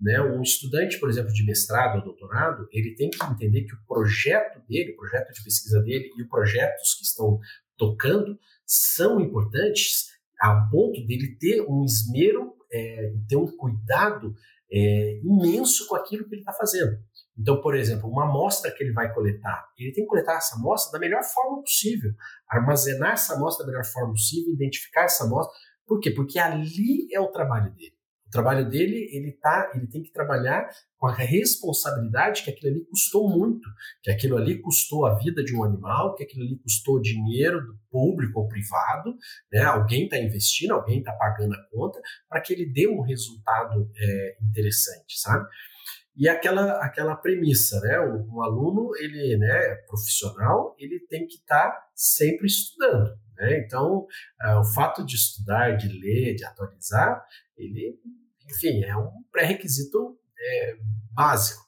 Né? Um estudante, por exemplo, de mestrado ou doutorado, ele tem que entender que o projeto dele, o projeto de pesquisa dele e os projetos que estão tocando são importantes a ponto dele ter um esmero, é, ter um cuidado é, imenso com aquilo que ele está fazendo. Então, por exemplo, uma amostra que ele vai coletar, ele tem que coletar essa amostra da melhor forma possível, armazenar essa amostra da melhor forma possível, identificar essa amostra. Por quê? Porque ali é o trabalho dele. O trabalho dele, ele tá, ele tem que trabalhar com a responsabilidade que aquilo ali custou muito, que aquilo ali custou a vida de um animal, que aquilo ali custou dinheiro do público ou privado, né? Alguém está investindo, alguém está pagando a conta para que ele dê um resultado é, interessante, sabe? E aquela, aquela premissa, né? Um, um aluno, ele, né, profissional, ele tem que estar tá sempre estudando, né? Então, uh, o fato de estudar, de ler, de atualizar, ele, enfim, é um pré-requisito é, básico.